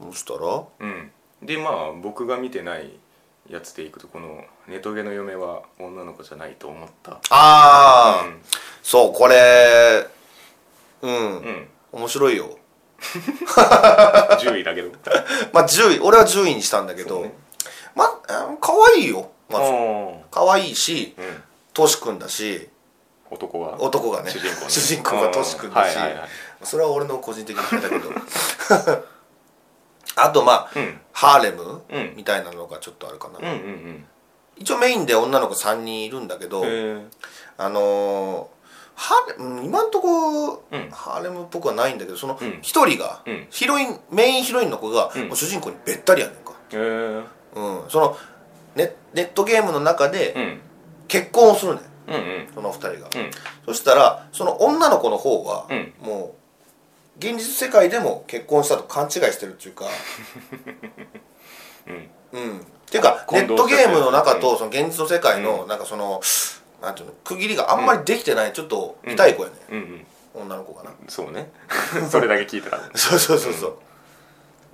そしたら？うん。でまあ僕が見てないやつでいくとこの「ネトゲの嫁は女の子じゃないと思った」ああ、うん。そうこれ。うん、うん。面白いよ。10位だけど。まあ10位俺は10位にしたんだけど、ね。まあ可愛いよまず。うん可愛いしうん。トシ君だし。男が？男がね。主人公ね。主人公がトシ君だし、うん。はいはいはい。それは俺の個人的なだけどあとまあ、うん。ハーレム、うん。みたいなのがちょっとあるかな、うんうん一応メインで女の子3人いるんだけど、あのーハーレうん今んとこ、うん。ハーレムっぽくはないんだけどそのうん。一人が、うん。ヒロインメインヒロインの子が、主人公にべったりやねんか、うん、そのネネットゲームの中でうん。結婚をするねん。うんうん。その二人が、うん。そしたらその女の子の方は、うん。もう現実世界でも結婚したと勘違いしてるっていうか。うん。うん。っていうかネットゲームの中とその現実の世界のなんかその、なんていうの区切りがあんまりできてないちょっと痛い子やね、うん。うん女の子がな。そうね。それだけ聞いてた そうそうそうそ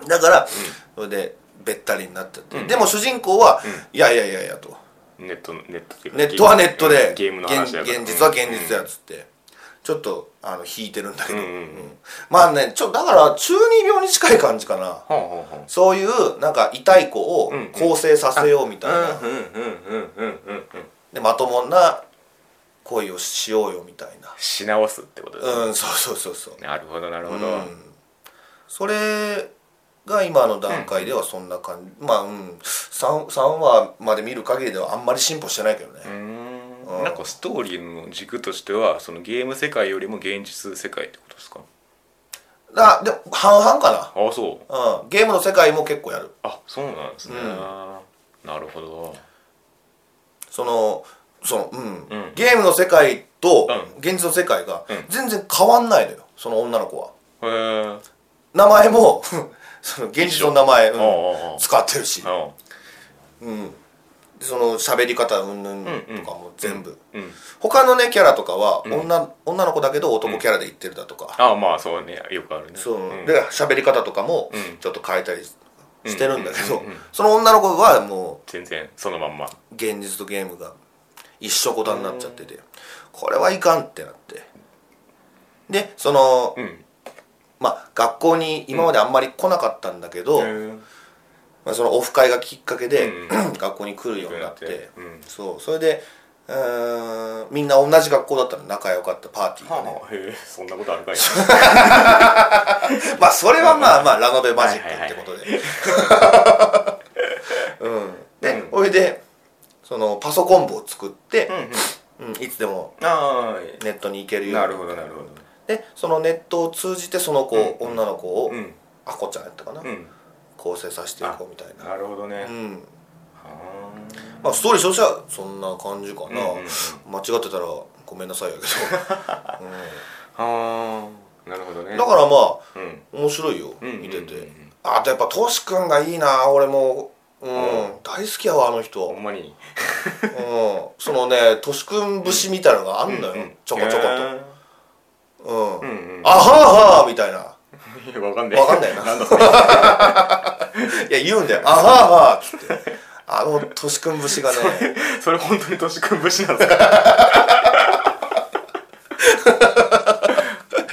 う、だから、それでべったりになっちゃって、でも主人公は、いやいやいやいやと。ネットネットっていうかネットはネットでゲームの話だから。現現実は現実やっつって、ちょっとあの引いてるんだけど、うんうんうん。うん。まあねちょだから中二病に近い感じかな。ほうほうほう。そういうなんか痛い子をうんうん。更生させようみたいな、うんうんうんうんうんうんうん。でまともな恋をしようよみたいな。し直すってことですね。うんそうそうそうそう。なるほどなるほど。うん。それが今の段階ではそんな感じ、まあうん。3, 3話まで見る限りではあんまり進歩してないけどね、うんなんかストーリーの軸としてはそのゲーム世界よりも現実世界ってことですか？だでも半々かああそう。な、うん、ゲームの世界も結構やる。あそうなんですね、うん。なるほど。そのその、うん。うん。ゲームの世界とうん。現実の世界がうん。全然変わんないのよその女の子は。へえ名前も その現実の名前、うん。ああああ使ってるし、あうん、でその喋り方うんぬんとかも全部、うん他のねキャラとかは女,、女の子だけど男キャラで言ってるだとか、ああまあそうね。よくあるね。そう、ん。で喋り方とかもうん。ちょっと変えたりしてるんだけど、うんうんうんうん。その女の子はも全然そのまんま。う現実とゲームが一緒こたになっちゃってて、これはいかんってなって。でその、うん。まあ学校に今まであんまり来なかったんだけど、へえまあ、そのオフ会がきっかけで、う学校に来るようになって、うん。そう。それでうーんみんな同じ学校だったの仲良かったパーティーがね、はあへえそんなことあるかい。まあそれはまあまあラノベマジックってことで。うん。でうん。それでそのパソコン部を作ってうん、うん。うんいつでもあネットに行けるように。あなるほどなるほど。でそのネットを通じてその子、うん。女の子を、うん。あこちゃんやったかな、うん構成させていこうみたいな。なるほどね、うん。はまあストーリーとしてはそんな感じかな、うんうんうん。間違ってたらごめんなさいやけど、あ はあ。なるほどね。うん、だからまあうん。面白いよ、うん見てて、うんうん。うんあとやっぱトシ君がいいな俺も。うん、うん。大好きやわあの人、うん、ほんまに。そのねトシ君節みたいなのがあんのよ、うんうんちょこちょこへと、うん。うんうんあはあはあみたいなえわかんない。わかんないな。なんだそれ。いや言うんだよ。あはあはつって。あのトシ君節がね。それ本当にとしくん節なんですか？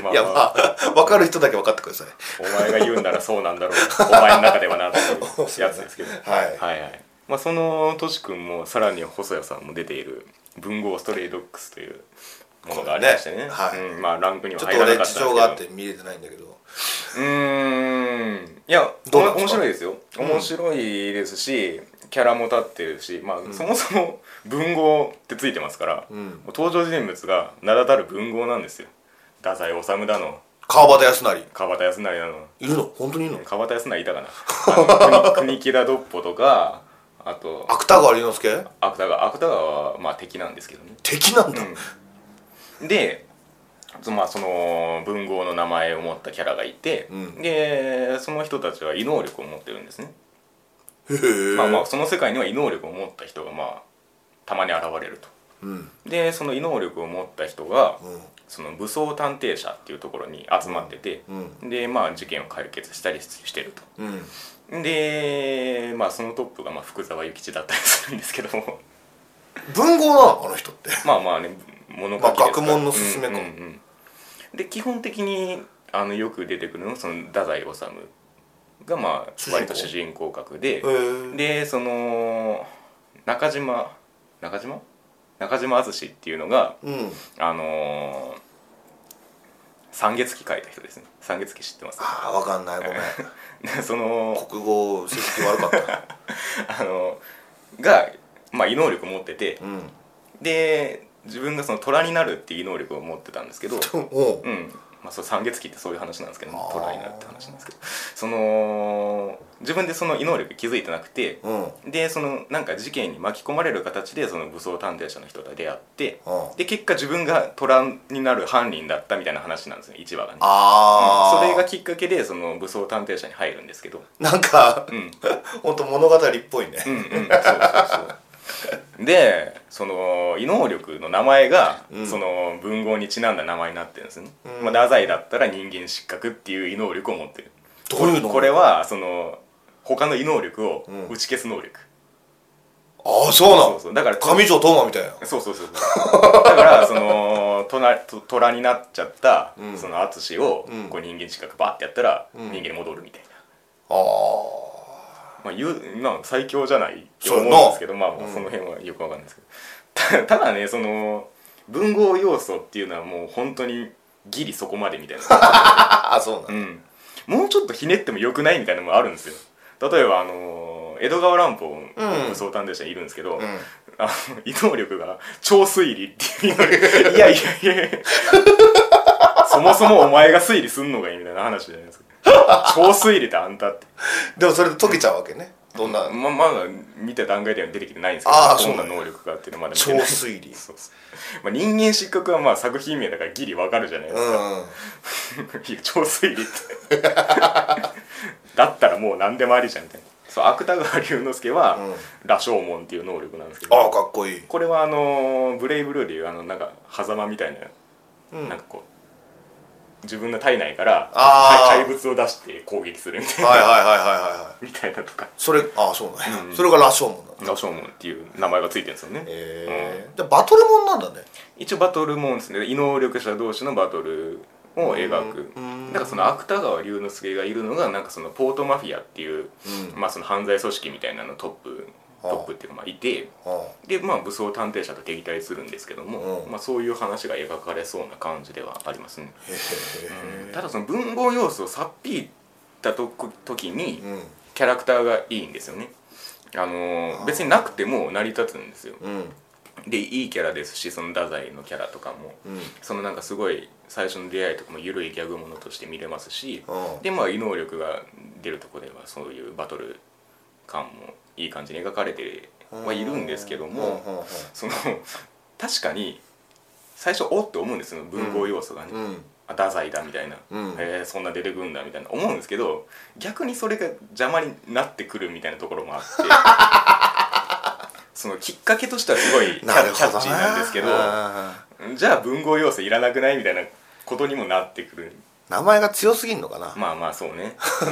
まいやまあ分かる人だけ分かってください。お前が言うんならそうなんだろう。お前の中ではなっていうやつですけど。はい。はいはい。まあそのとしくんもさらに細谷さんも出ている文豪ストレイドックスというものがありましてね。ね。はい。うん、まあランクには入らなかったんですけど。事情があって見れてないんだけど。うーん。いやど面白いですよ。面白いですし、キャラも立ってるし、まあそもそも 文豪ってついてますから、う登場人物が名だたる文豪なんですよ。太宰治だの。川端康成。川端康成だの。いるの？本当にいるの？川端康成いたかな？国国木田ドッポとかあと芥川龍之介？芥川芥川はまあ敵なんですけどね。敵なんだ、でそまあその文豪の名前を持ったキャラがいて、うん。でその人たちは異能力を持ってるんですね。まあまあその世界には異能力を持った人がまあたまに現れると。うん。でその異能力を持った人がうん。その武装探偵社っていうところに集まってて、うん。でまあ事件を解決したりしてるうん。とでまあそのトップがまあ福沢諭吉だったりするんですけども。文豪なのあの人って。まあまあね物書きですか？らまあ学問の勧めか。うんうんうん。で基本的にあのよく出てくるのはその太宰治がまあ割と主人公格ででその中島中島？中島敦っていうのがうん。あのー三月期書いた人ですね。三月期知ってます？ああわかんない。ごめん。でその国語成績悪かった。あのが、まあ、異能力を持っててうん。で自分がその虎になるっていう異能力を持ってたんですけど おう。うん。まあ、そう三月期ってそういう話なんですけど、虎になるって話なんですけど。その自分でその異能力気づいてなくてうん。うんでそのなんか事件に巻き込まれる形でその武装探偵社の人と出会ってあで結果自分が虎になる犯人だったみたいな話なんですよ1話がね。うん。それがきっかけでその武装探偵社に入るんですけど。なんかうん。本当物語っぽいね。うんうん。そうそうそう でその異能力の名前が、うん。その文豪にちなんだ名前になってるんですね、うん。まあ、太宰だったら人間失格っていう異能力を持ってる。どういうのこれはその他の異能力をうん。打ち消す能力、ああそうなのそうだから上条東馬みたいな。そうそうそうそう。だからその虎になっちゃった、うん。その淳を、うん。こう人間失格バーってやったら、うん。人間に戻るみたいな、ああまあ、言うまあ最強じゃないって思うんですけどまあその辺はよくわかんないですけど、たただねその文豪要素っていうのはもう本当にギリそこまでみたいな、ああそうなのうん、もうちょっとひねってもよくないみたいなのもあるんですよ。例えばあの江戸川乱歩の武装探偵社にいるんですけど、うん。あの異能力が超推理っていう いやいやいや。そもそもお前が推理すんのがいいみたいな話じゃないですか超推理ってあんたって。でもそれで解けちゃうわけね。どんな？ままだ見た段階では出てきてないんですけどあーどんな能力かっていうのはまだ見超てない。推理そうそう、まあ、人間失格はまあ作品名だからギリわかるじゃないですか、うん。いや超推理って。だったらもう何でもありじゃんみたいな。そう芥川龍之介は、うん。羅生門っていう能力なんですけど。ああかっこいい。これはあのブレイブルーでいうあのなんか狭間みたいな、うん。なんかこう自分の体内から怪物を出して攻撃するみたいな、はいはいはいはいはいはい。みたいなとか。それああそうなんや、うん。それが羅生門なんだ。羅生門っていう名前がついてるんですよね、へえ、でバトルもんなんだね。一応バトルもんですね。異能力者同士のバトルを描く。うん。だからその芥川龍之介がいるのがなんかそのポートマフィアっていう、うん。まあその犯罪組織みたいなのトップトップっていうかまあいてあでまあ武装探偵者と敵対するんですけども、うん。まあ、そういう話が描かれそうな感じではありますね、ただその文豪要素をさっぴいたと時にうん。キャラクターがいいんですよね。あのー別になくても成り立つんですよ。うん。でいいキャラですしその太宰のキャラとかも。うん。そのなんかすごい最初の出会いとかも緩いギャグものとして見れますしうんでまあ異能力が出るとこではそういうバトル感もいい感じに描かれてはいるんですけども、その確かに最初おって思うんですよ文豪要素がね、うん。太宰だみたいな、うん。えーそんな出てくんだみたいな。思うんですけど逆にそれが邪魔になってくるみたいなところもあって そのきっかけとしてはすごいキャッチーなんですけどあじゃあ文豪要素いらなくないみたいなことにもなってくる。ー名前が強すぎんのかな。まあまあそうね、うん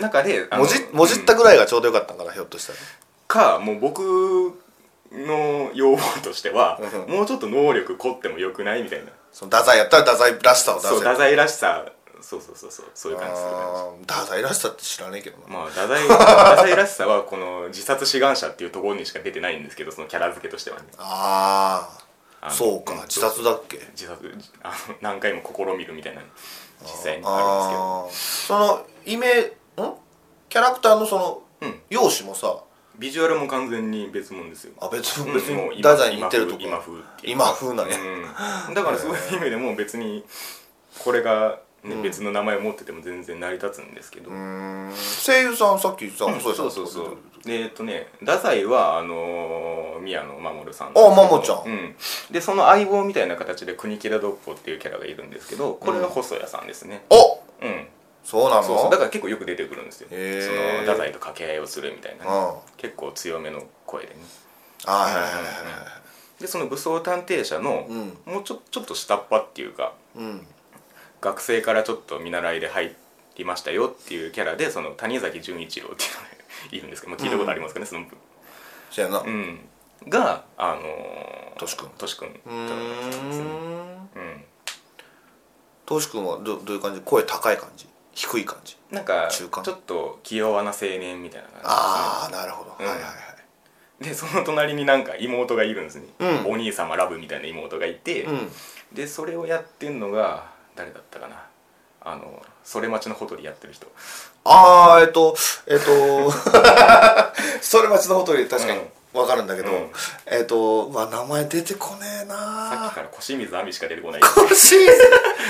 中でもじもじったぐらいがちょうどよかったんかなひょっとしたら。かもう僕の要望としてはうもうちょっと能力凝ってもよくないみたいな。その太宰やったら太宰らしさを出せ。そう太宰らしさ。そうそうそうそう。そういう感じする太宰らしさって知らねえけどな。まあ太宰太宰らしさはこの自殺志願者っていうところにしか出てないんですけどそのキャラ付けとしてはね。ああそうか。ん自殺だっけ？自殺あの何回も試みるみたいな実際にああー。そのイメんキャラクターのそのうん。容姿もさ。ビジュアルも完全に別物ですよ。あ別うん別もうに太宰に似てるとこ。今風今風っていう。今風なんやうん、だからそういう意味でも別にこれが、ねうん。別の名前を持ってても全然成り立つんですけど、うーん。声優さんさっきさうん細井さんそうそうそうでえっとね太宰はあのー宮野真守さんあマモちゃん。うん、でその相棒みたいな形で国木田ドッポっていうキャラがいるんですけどこれが細谷さんですね。おうん、そうなの？そうそうだから結構よく出てくるんですよ。その太宰と掛け合いをするみたいなね、うん。結構強めの声でね。あはいはいはいはいでその武装探偵社の、うん。もうちょちょっと下っ端っていうかうん。学生からちょっと見習いで入りましたよっていうキャラでその谷崎潤一郎っていうのがいるんですけど、まあ、聞いたことありますかね、そのそやな。うん。があのー、トシ君。トシ君。うーん。うん。トシ君はどどういう感じ？声高い感じ？低い感じ。なんかち中間。ょっと気弱な青年みたいな感じですね。ああなるほど、うん。はいはいはい。でその隣になんか妹がいるんですね、うん。お兄様ラブみたいな妹がいて、うん。でそれをやってんのが誰だったかな。あのそれ待ちのほとりやってる人。ああえっとえっと それ待ちのほとり確かに分かるんだけど、うん。えっとうわ名前出てこねえさっなきから小清水亜美しか出てこない。ー腰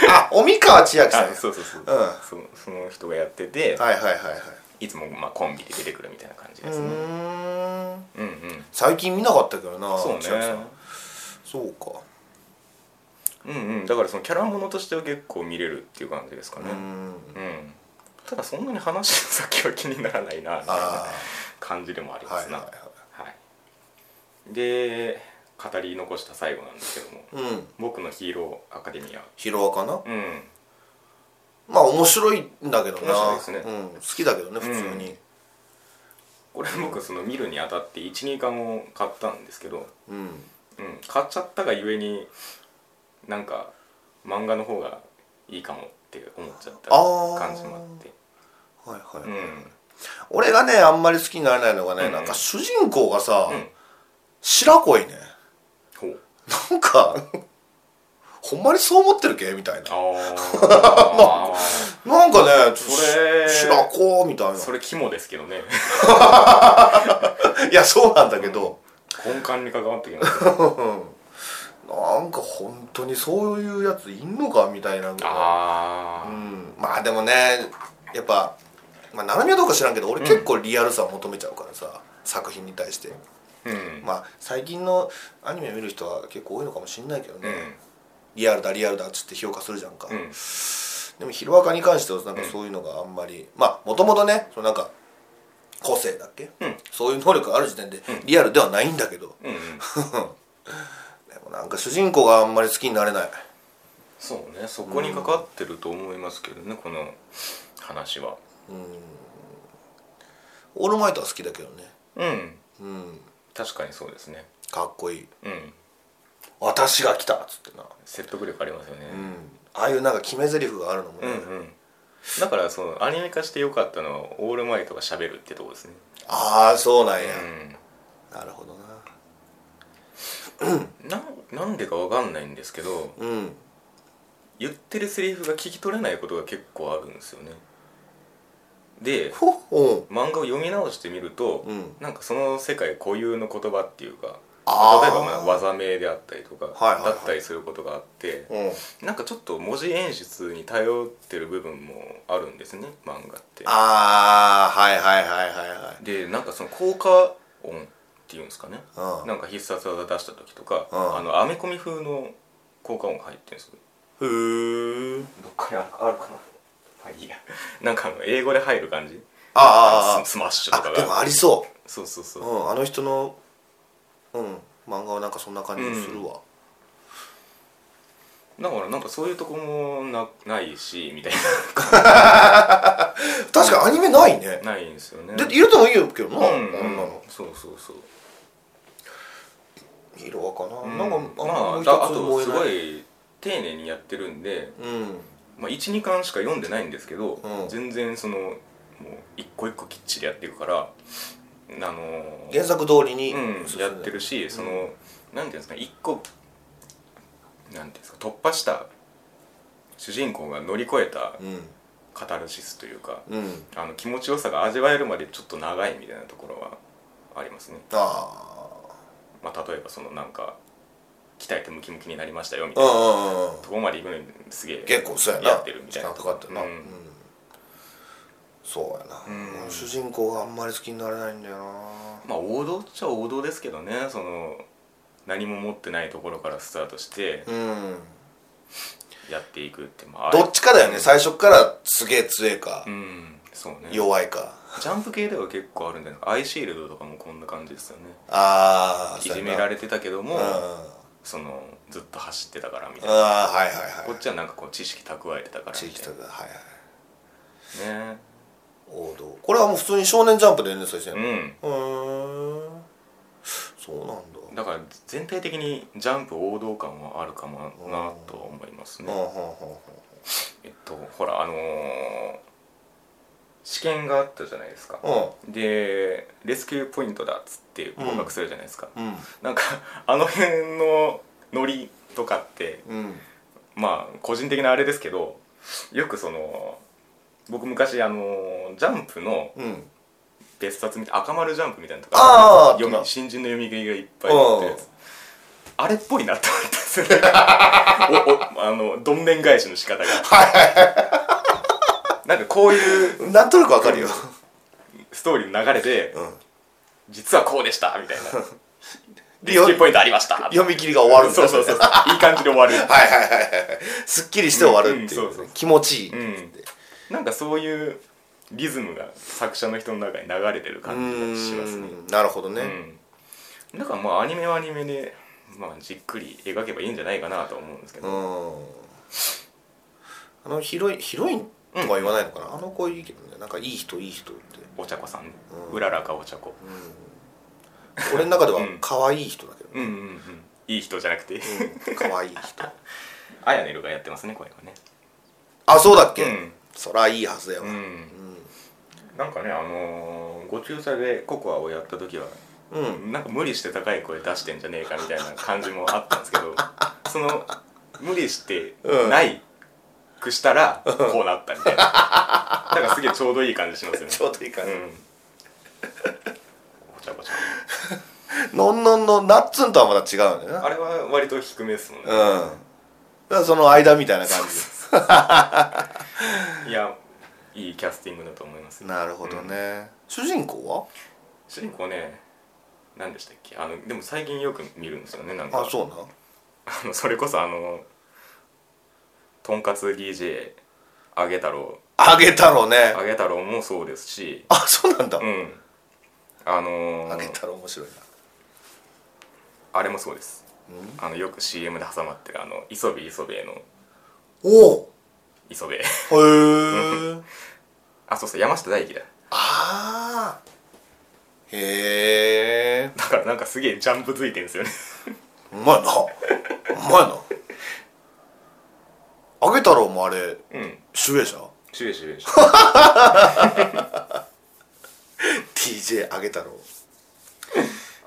あ尾身川千秋さんそうそうそう、う。ん。そその人がやってて、はいはいはいはい。い、つもまあコンビで出てくるみたいな感じうですね。うん。うん最近見なかったけどなそうね。そうか。うんうん。だからそのキャラものとしては結構見れるっていう感じですかね。うーん。うん。ただそんなに話の先は気にならないなみたいなあ感じでもありあますな。はいはいで語り残した最後なんですけどもうん。僕のヒーローアカデミア。ヒロアかな？うん。まあ面白いんだけどな。面白いですね。うん、好きだけどね普通に。これ僕その見るにあたって12巻を買ったんですけど、うん、うん、買っちゃったがゆえになんか漫画の方がいいかもって思っちゃった感じもあって。はいはい、うん。俺がねあんまり好きになれないのがね、うん。なんか主人公がさ、うん白濃いね。ほう。なんかほんまにそう思ってるけ？みたいな。あ なんかねそれ白子みたいな。あそれ肝ですけどね。いやそうなんだけど、根幹に関わってきますなんか本当にそういうやついんのか？みたいなああうん、まあでもねやっぱまあ成海はどうか知らんけど俺結構リアルさを求めちゃうからさ、作品に対して。うんまあ最近のアニメ見る人は結構多いのかもしんないけどね、うん。リアルだリアルだっつって評価するじゃんか、うん。でもヒロアカに関してはなんかそういうのがあんまり、まあもともとねそのなんか個性だっけ、うん。そういう能力がある時点でん。リアルではないんだけど、うんうん。でもなんか主人公があんまり好きになれない。そうねそこに関わってると思いますけどね、この話は。オールマイトは好きだけどね。うん。うん確かにそうですね。かっこいい。うん。私が来たっつってな。説得力ありますよね、うん。ああいうなんか決め台詞があるのもね、うんうん。だからそのアニメ化してよかったのはオールマイトがしゃべるってとこですね。ああそうなんや、うなるほどんなんなんでかわかんないんですけどなうん。言ってるセリフが聞き取れないことが結構あるんですよねで漫画を読み直してみると、うん。なんかその世界固有の言葉っていうか例えばまあ技名であったりとか、はいはいはい。だったりすることがあってううん。なんかちょっと文字演出に頼ってる部分もあるんですね漫画って。ああはいはいはいはいはい。でなんかその効果音っていうんですかね。うん。なんか必殺技出した時とか、うん。あのアメコミ風の効果音が入ってるんですよ。へえどっかにあるかな。まあいいやなんかあの英語で入る感じ？あーあススマッシュとかーあでもがありそそうそうそう。う、うん、あの人のうん漫画はなんかそんな感じするわ、だからなんかそういうとこもなないしみたい 確かにアニメないね。なないんですよね。で入れてもいいよけどな、うん、あうんんなの。そうそうそう。ヒロアかな、うん。なんかあまああとすごい丁寧にやってるんで、うんまあ、12巻しか読んでないんですけど、うん。全然そのもう一個一個きっちりやっていくからあのー原作通りに、うん、やってるしその、なんていうんですか一個なんていうんですか突破した主人公が乗り越えたうん。カタルシスというか、うん。あの気持ちよさが味わえるまでちょっと長いみたいなところはありますね、あまあ、例えばそのなんか鍛えてムキムキになりましたよみたいな。ところまで行くのにすげえ結構そうやな。やってるみたいな。時間かかってるな、ううん。んそうやな、うん。主人公があんまり好きになれないんだよな。まあ王道っちゃ王道ですけどね。その何も持ってないところからスタートしてうん。やっていくってまあどっちかだよね、最初からすげえ強えか、うん。そうね。弱いか。ジャンプ系では結構あるんだよアイシールドとかもこんな感じですよね。ああいじめられてたけどもうんそのずっと走ってたからみたいあな。あはいはいはい。こっちはなんかこう知識蓄えてたから地みたい域とかはいはい。なね。王道。これはもう普通に少年ジャンプで連載してるのうん。うー。んそうなんだ。だから全体的にジャンプ王道感はあるかもなとは思いますね。うん。うんうんうんえっとほらあのー試験があったじゃないですか。でレスキューポイントだっつって合格するじゃないですか、うん。なんかあの辺のノリとかってうん。まあ個人的なあれですけどよくその僕昔あのジャンプのうん。別冊みたい赤丸ジャンプみたいなのとか読み新人の読み切りがいっぱい載ってあれっぽいなって思ったんですよね。おおあのどんでん返しの仕方がなんかこういうなんとなくわかるよ。ストーリーの流れでうん。実はこうでしたみたいな。でレスキューポイントありました。読み切りが終わるんだ。そうそうそういい感じで終わる。はいはいはいはい。すっきりして終わるっていう,、うんうんそうそう。気持ちいい、う。ん。なんかそういうリズムが作者の人の中に流れてる感じがしますね。うん。なるほどね、うん、だからまあアニメはアニメで、まあ、じっくり描けばいいんじゃないかなとは思うんですけうど、ん。あのヒロインヒロインとは言わないのかな、あの子いいけどね。なんかいい人いい人って、お茶子さん。ね、うん。うららかお茶子。うん、俺の中ではうん。可愛い人だけど、うんうんうん。いい人じゃなくて。うん。可愛い人。あやねるがやってますねこれはね。あそうだっけ、うん。そらいいはずだよ、ううん。んなんかねあのーご中佐でココアをやった時はうん。なんか無理して高い声出してんじゃねえかみたいな感じもあったんですけど その無理してないくしたらこうなったみたいな。だからすげえちょうどいい感じしますよね。ちょうどいい感じ、うん。ごちゃごちゃ。のんのんのナッツンとはまた違うんだよなあれは割と低めですもんね、うん。だからその間みたいな感 いやいいキャスティングだと思いますじなるほどね、主人公主人公ね何でしたっけ？あのでも最近よく見るんですよねなんか。はあそうなのそれこそあのとんかつ DJ あげ太郎あげ太郎ね。あげ太郎もそうですし。あそうなんだ、うん。あのーあげ太郎面白いな。あれもそうです。あのよく CM で挟まってるあの磯部磯部の。お！お磯部。へえあそうそう山下大輝だ。ああへえだからなんかすげえジャンプついてるんですよね。うまいな。うまいなあげ太郎もあれ。うん。主演者？シュエシュエシュ DJ あげ太郎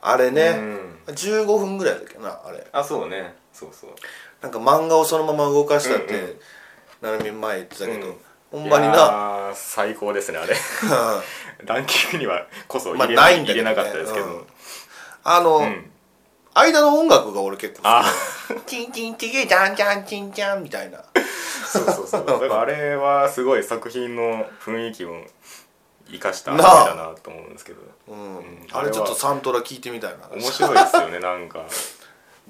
あれね、うん。15分ぐらいだっけなあれ。あそうね。そうそう。なんか漫画をそのまま動かしたって、うんうん。なるみ前言ってたけど、うん。ほんまにいやなー最高ですねあれ。ランキングにはこそまあ入れ,、ないんだけどね。なかったですけど、うん。あの、うん。間の音楽が俺結構あ好き チンチンチキジャンジャンチンチャンみたいなそうそうそう。だからあれはすごい作品の雰囲気を生かしたあ。だなと思うんですけど。うん、ん。あれちょっとサントラ聞いてみたいな。面白いですよね なんか。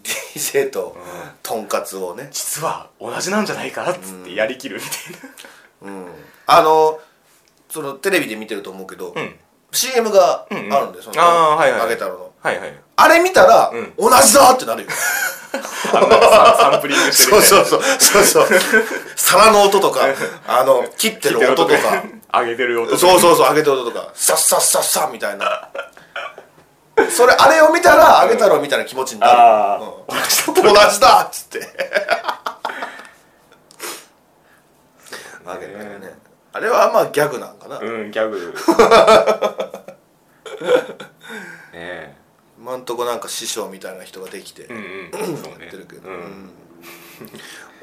DJ ととん。かつをね、実は同じなんじゃないかっつってやりきるみたいうん、あのそのテレビで見てると思うけど、なうん。CM があるんだよ、うんうん。あーはいはいあげ太郎の。はいはいあれ見たら、うん。同じだってなるよ。あのなんかさサンプリングしてるみたいうな。そそうそう。そうそう。皿の音とかあの切ってる音とか。上げてる音とか。そうそうそう上げてる音とか。サッサッサッサみたいな。それあれを見たらあげ太郎みたいな気持ちになる、あうん。ー同じだっつって。あげ太郎ね。あれはまあギャグなんかな、うんギャグ ねえ今んとこなんか師匠みたいな人ができてうんうん。そうね。やってるけど、うんうん。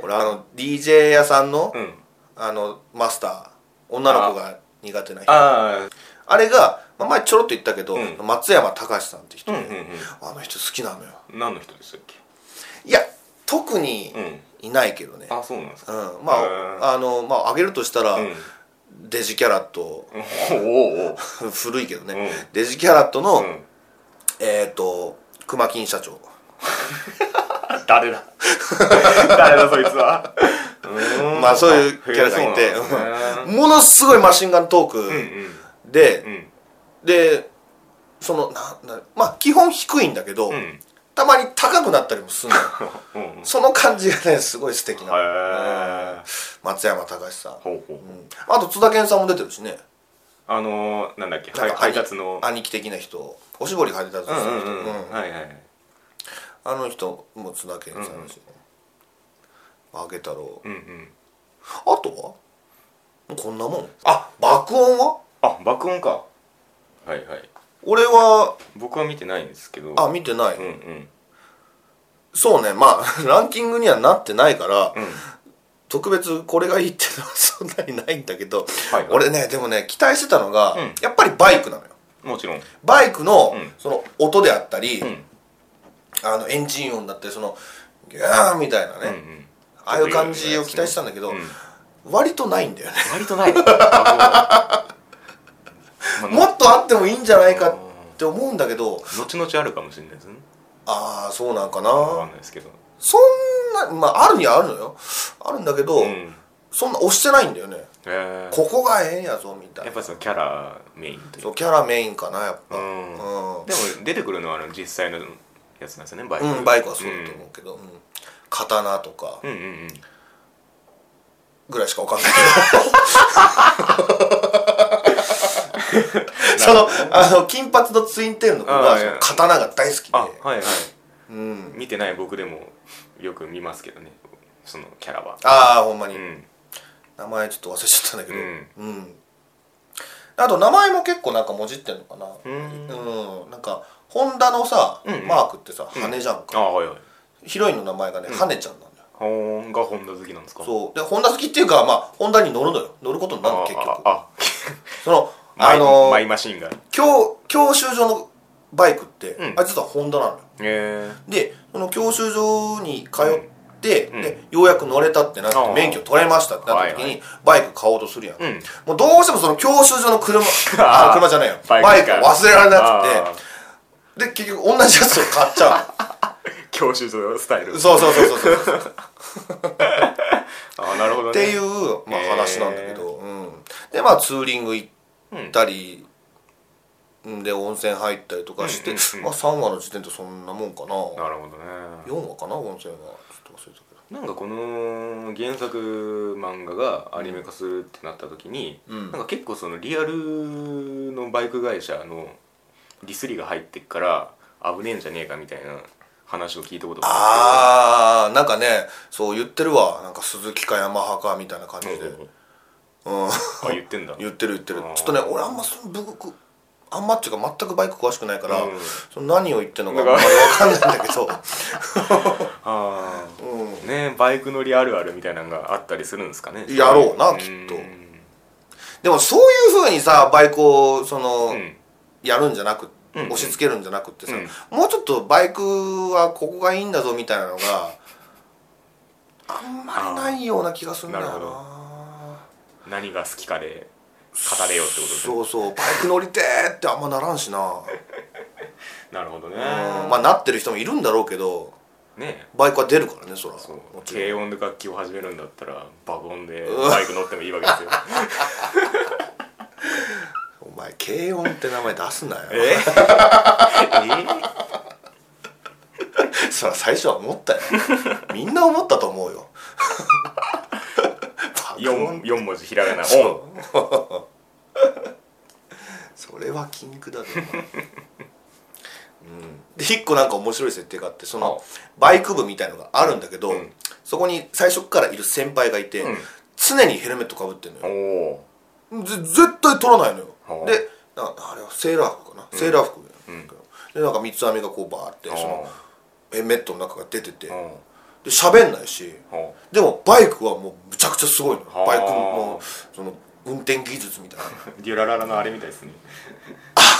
俺あの DJ 屋さんの、うん。あのマスター女の子が苦手な人。ああれが、まあ、前ちょろっと言ったけど、うん。松山隆さんって人で、あうんうん。あの人好きなのよ。うん何の人でしたっけ？いや特にうん。いないけどね、あそうなんですうかん。まああのまあ挙げるとしたら、うん。デジキャラット おおお 古いけどね、うん。デジキャラットの、うんえっ、と熊金社長。誰だ？誰だそいつは？まあそういうキャラがいて。ものすごいマシンガントーうんうクん。で、うん。でそのななまあ基本低いんだけど、うん。たまに高くなったりもするのよ。うんうん。その感じがねすごい素敵な。松山隆さん。あと津田健さんも出てるしねあのー、なんだっけ配達の。兄貴的な人。おしぼり配達する人、うんうんうん。うんはいはい。あの人も津田健さんですよ、あげ太郎うんうん。あとは？こんなもん。あ！爆音は？あ爆音か。はいはい。俺は？僕は見てないんですけど。あ見てない、うんうん。そうね。まあランキングにはなってないから、うん特別これがいいっていうのはそんなにないんだけど、はいはい。俺ねでもね期待してたのが、うん。やっぱりバイクなのよ。もちろん。バイクの,、うん。その音であったり、うん。あのエンジン音だったりそのギャーみたいなね、うんうん。ああいう感じを期待したんだけど、うん。割とないんだよね。割とない。ま あもっとあってもいいんじゃないかって思うんだけど後々あるかもしれないですね。ああそうなんかな。わかんないですけどそんなまああるにはあるのよ。あるんだけど、うん。そんな押してないんだよね。へー。ここがええんやぞみたいな。やっぱそのキャラメインというそうキャラメインかなやっぱ。うん。うん。でも出てくるのはあの実際のやつなんですよねバイク。うん、バイクはそうだと思うけど、うん。刀とか。うんうんうん。ぐらいしかわかんないけど。そのあの金髪のツインテールの子が刀が大好きで。あはいはいうん、見てない僕でもよく見ますけどね。そのキャラは。ああほんまに、うん。名前ちょっと忘れちゃったんだけど。うん。うん。あと名前も結構なんかもじってんのかな。うーん。うん。なんかホンダのさ、うんマークってさうん。羽じゃんあか、はいはい。ヒロインの名前がね、うん。羽ちゃんなんだよ。ほーんがホンダ好きなんですか？うそう。でホンダ好きっていうかまあホンダに乗るのよ。乗ることになるの結局。ああそのあマイあのマイマシンがへ教教習所のバイクって、うん。あれ実はホンダなのよ。えでその教習所に通って、うん。でようやく乗れたってなって免許取れましたってなった時に、バイク買おうとするやん、うん。もうどうしてもその教習所の車 あ車じゃないよ。バイク忘れられなくあてで結局同じやつを買っちゃー 教習所スタイル。うそうそうそうそうそう。ああなるほどね。っていう、まあ、話なんだけど、うん、でまあツーリング行うんったり、ん、で温泉入ったりとかして、まあ、3話の時点でそんなもんかな。なるほどね。4話かな温泉は。ちょっと忘れたけなんかこの原作漫画がアニメ化するってなった時に、うん。なんか結構そのリアルのバイク会社のディスりが入ってっから危ねえんじゃねえかみたいな話を聞いたことがあああなんかねそう言ってるわ。なんか鈴木かヤマハかみたいな感じで、るんですけど、うん、あ言ってんだ。言ってる言ってる。あー。ちょっとね俺あんまその僕あんまっていうか全くバイク詳しくないから、うん。その何を言ってるのか分か。んないんだけど、あうん。あねバイク乗りあるあるみたいなのがあったりするんですかね。やろうなきっと。でもそういうふうにさバイクをその、うん。やるんじゃなくうん押し付けるんじゃなくってさ、うもうちょっとバイクはここがいいんだぞみたいなのがあんまりないような気がするんだよな。何が好きかで語れよってことですね。そうそう。バイク乗りてーってあんまならんしな、なるほどね。うん。まあなってる人もいるんだろうけどね。バイクは出るからねそら。そう。軽音で楽器を始めるんだったら爆音でうん。バイク乗ってもいいわけですよ。お前軽音って名前出すなよ。え？そら最初は思ったよ。みんな思ったと思うよ爆音 4, 四文字ひらがなそ音。う それは禁句だぞ、お前うん、で一個なんか面白い設定があってそのバイク部みたいのがあるんだけど、うん。そこに最初からいる先輩がいて、うん。常にヘルメットかぶってんのおよ絶対取らないのよ。はあ。でなあれはセーラー服かな、セーラー服、うん。でなんか三つ編みがこうバーってそのヘルメットの中が出ててうんで喋んないし。はでもバイクはもうむちゃくちゃすごいのはあ。バイクのその運転技術みたいな。あ デュラララのあれみたいですね。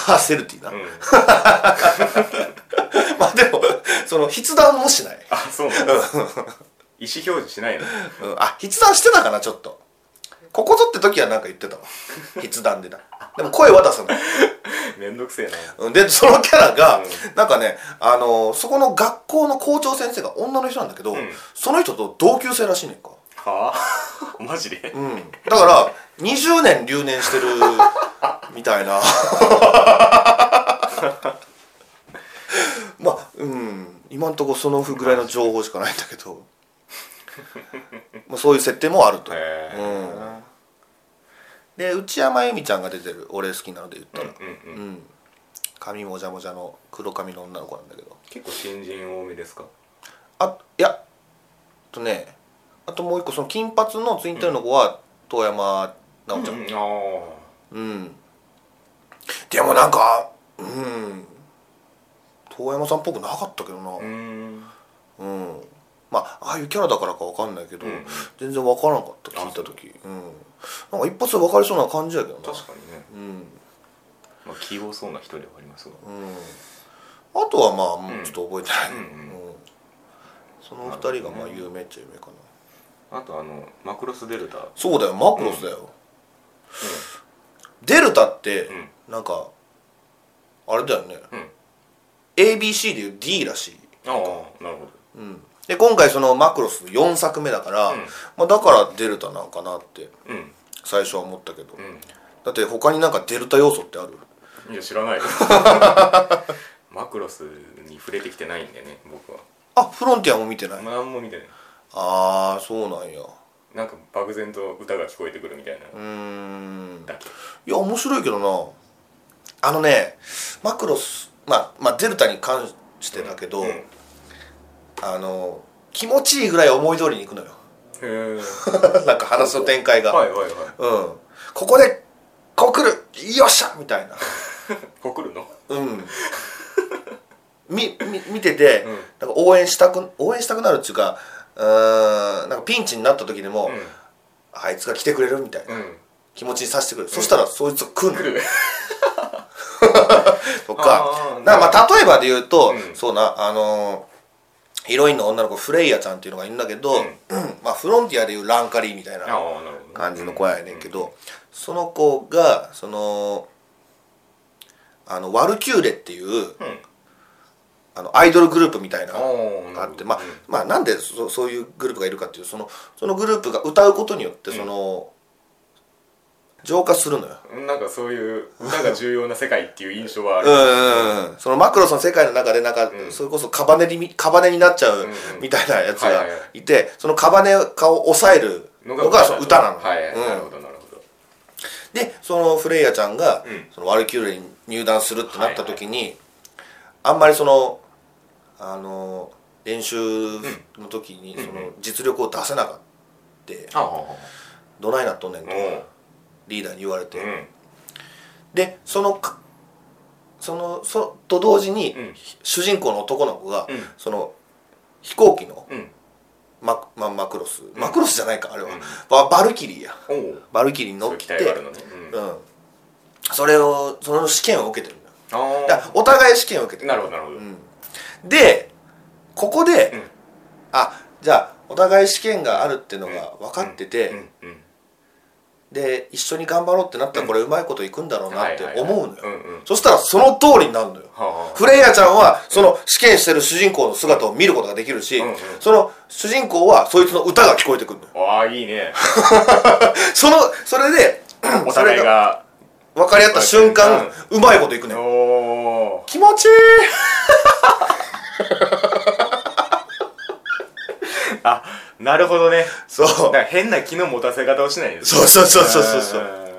あセルティな、うん。まあでもその筆談もしない、あそうなんだ。意思表示しないの？うん、あ筆談してたかなちょっと。ここぞって時はなんか言ってたわ。筆談でなでも声は出さないめんどくせえな。うん。でそのキャラが、うん。なんかねあのそこの学校の校長先生が女の人なんだけど、ん。その人と同級生らしいねんか。ははあ？マジで？うん。だから20年留年してる みたいな。まあうん。今んとこそのぐらいの情報しかないんだけど。まあそういう設定もあると、へえで内山由美ちゃんが出てる俺好きなので言ったら、うんうんうん。うん。髪もじゃもじゃの黒髪の女の子なんだけど。結構新人多めですか？あいやとねあともう一個その金髪のツインテールの子は遠山奈緒ちゃん。うんあうん、でもなんかうん。遠山さんっぽくなかったけどな。あうん。うん。まあああいうキャラだからかわかんないけど、うん全然わからなかった聞いた時。うんなんか一発で分かりそうな感じやけどな。確かにね、うん。まあ、器用そうな人ではありますが。うん。あとはまあ、うんうんちょっと覚えてない、うんうんうん。その二人がまあ有名っちゃ有名かな。あとあのマクロスデルタ。そうだよマクロスだよ、デルタってうん。なんかあれだよね、うん。ABC でいう D らしい。ああなるほうん、で今回そのマクロス4作目だから、うん。まあ、だからデルタなんかなって最初は思ったけど、うだって他になんかデルタ要素ってある？んいや知らないよ。マクロスに触れてきてないんでね僕は。あフロンティアも見てない、何も見てない。ああそうなんや。なんか漠然と歌が聞こえてくるみたいな。うーん。いや面白いけどな。あのねマクロスまあまあデルタに関してだけど、うんあの気持ちいいぐらい思い通りにいくのよ。なんか話の展開が、はいはいはい。うん。ここでこう来る。よっしゃ！みたいな。告るの？うん。みみ見てて、うん。なんか応援したく応援したくなるっていうかうーんなんかピンチになった時でも、うあいつが来てくれるみたいな、んうん。気持ちにさせてくれる、そしたらそいつが来んの来る。とか。あー。だからまあ例えばで言うと、うん。そうなあのーヒロインの女の子フレイヤちゃんっていうのがいるんだけど、うん。まあフロンティアでいうランカリーみたいな感じの子やねんけど、その子がそのあのワルキューレっていううん。あのアイドルグループみたいなああがあってまあ、まあなんでそそういうグループがいるかっていうそのそのグループが歌うことによってその、浄化するのよ。うんなんかそういう歌が重要な世界っていう印象はある。うんうんうん。そのマクロスの世界の中でなんか、うん。それこそカバネにカバネになっちゃううん。うんみたいなやつがはいはいはい。てそのカバネ化を抑えるのが歌なの。はい。はい、うん。なるほどなるほど。でそのフレイヤちゃんが、うん。そのワルキューレに入団するってなった時に、あんまりそのあの練習の時にその実力を出せなかった、ああ。どないなっとんねんと。おリーダーに言われて、うん。でそのかそのそと同時に、うん。主人公の男の子が、うん。その飛行機のうん。マ,、まマクロス、マクロスじゃないかあれは、うん。ババルキリーや。バルキリーに乗って。ね。うん。うん、それをその試験を受けてるんだお互い試験を受けてる。なるほどなるほど。うん、でここで、うん。あじゃあお互い試験があるっていうのが分かってて、うん。うんで一緒に頑張ろうってなったらこれうまいこといくんだろうなって思うのよ、そしたらその通りになるのよ。はあフレイヤちゃんはその試験してる主人公の姿を見ることができるし、うんうん。その主人公はそいつの歌が聞こえてくるのよ。ああいいね。そのそれで お互いが。分かり合った瞬間うまいこといくねおよ。お気持ちいい あなるほどね。そう。だから変な気の持たせ方をしないんですそうそうそうそうそうそう。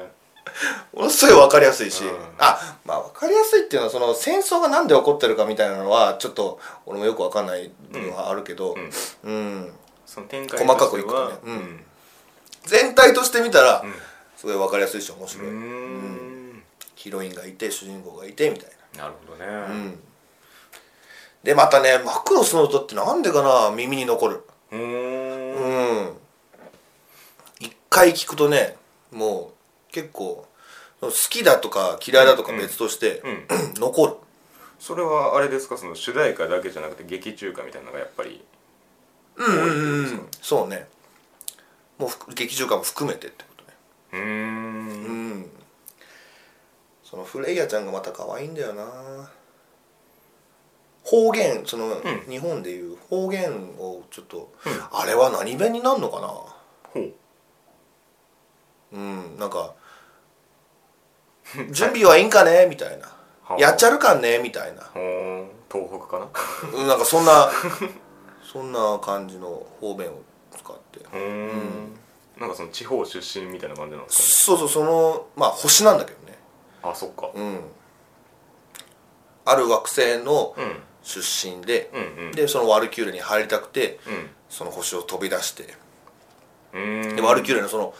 ものすごい分かりやすいし、うん。あまあ分かりやすいっていうのはその戦争がなんで起こってるかみたいなのはちょっと俺もよく分かんない部分はあるけど、うん。うん。その展開細かくいくとね。はうん。全体として見たらうん。すごい分かりやすいし面う白い、ーん。ヒロインがいて主人公がいてみたいな。るほどな、うねん、でまたねマクロスの歌ってなんでかな耳に残るうーん。うん。一回聞くとねもう結構好きだとか嫌いだとか別として、うん。残る。それはあれですか？その主題歌だけじゃなくて劇中歌みたいなのがやっぱりうんうんうん。そうね。もうふく劇中歌も含めてってことね。うーん。うん。そのフレイヤちゃんがまた可愛いんだよな方言その、ん。日本でいう方言をちょっと、あれは何弁になるのかな？ほう。うんなんか準備はいいんかね？みたいな。はあ。やっちゃるかんね？みたいな。東北かな？うんなんかそんな そんな感じの方便を使って。うー。ん。なんかその地方出身みたいな感じなんですかね？そうそうそのまあ星なんだけどね。あそっか。うん。ある惑星のうん出身で、うんうん。でそのワルキューレに入りたくてうん。その星を飛び出して。でワルキューレのその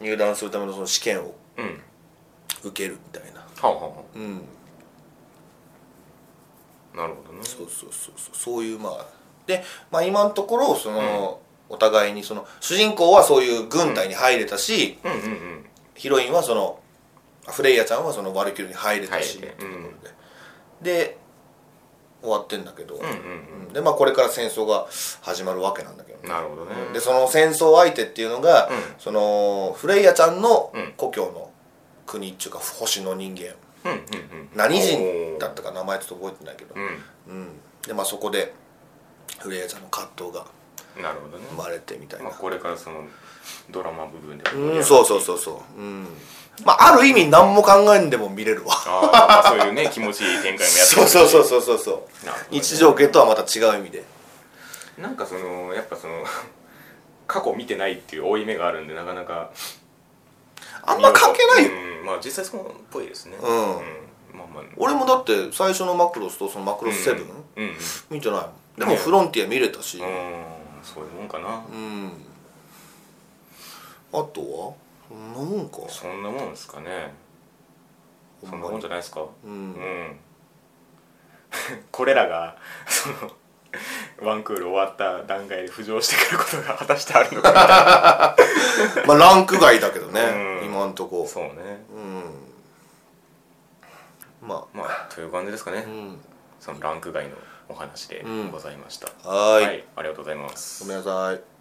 入団するためのその試験をうん。受けるみたいな。はあはあはうん。あなるほどね。そうそうそうそう。そういうまあで、まあ、今のところその、お互いにその主人公はそういう軍隊に入れたし、うんうんうん。ヒロインはそのフレイヤちゃんはそのワルキューレに入れたし、入れて。うん。で。で終わってんだけど、うんうんうん。でまあこれから戦争が始まるわけなんだけど。ねなるほどね。でその戦争相手っていうのが、うん。そのフレイヤちゃんのうん。故郷の国っていうか星の人間。うんうんうん。何人だったか名前ちょっと覚えてないけど、うん。うん。でまあそこでフレイヤちゃんの葛藤がなるほどね。生まれてみたいな。まあ、これからそのドラマ部分で。うんそうそうそうそう。うん。まあある意味何も考えんでも見れるわ。あーまあそういうね気持ちいい展開もやってそうそうそうそうそう。そうね。日常系とはまた違う意味で。なんかそのやっぱその過去見てないっていう負い目があるんでなかなか。あんま関係ないよ、うんまあ実際そうっぽいですね。うん。まあまあ。俺もだって最初のマクロスとそのマクロスセブン、うんうん見てないでもフロンティア見れたし。うんそういうもんかな。うん。あとは？そんなもんか。そんなもんですかね。そんなもんじゃないですか。うんうん。これらがそのワンクール終わった段階で浮上してくることが果たしてあるのか。まあランク外だけどね、うん。今んとこ。そうね。うん。ままあという感じですかね、あうん。そのランク外のお話でうん。ございました、はーい。はい。ありがとうございます。ごめんなさい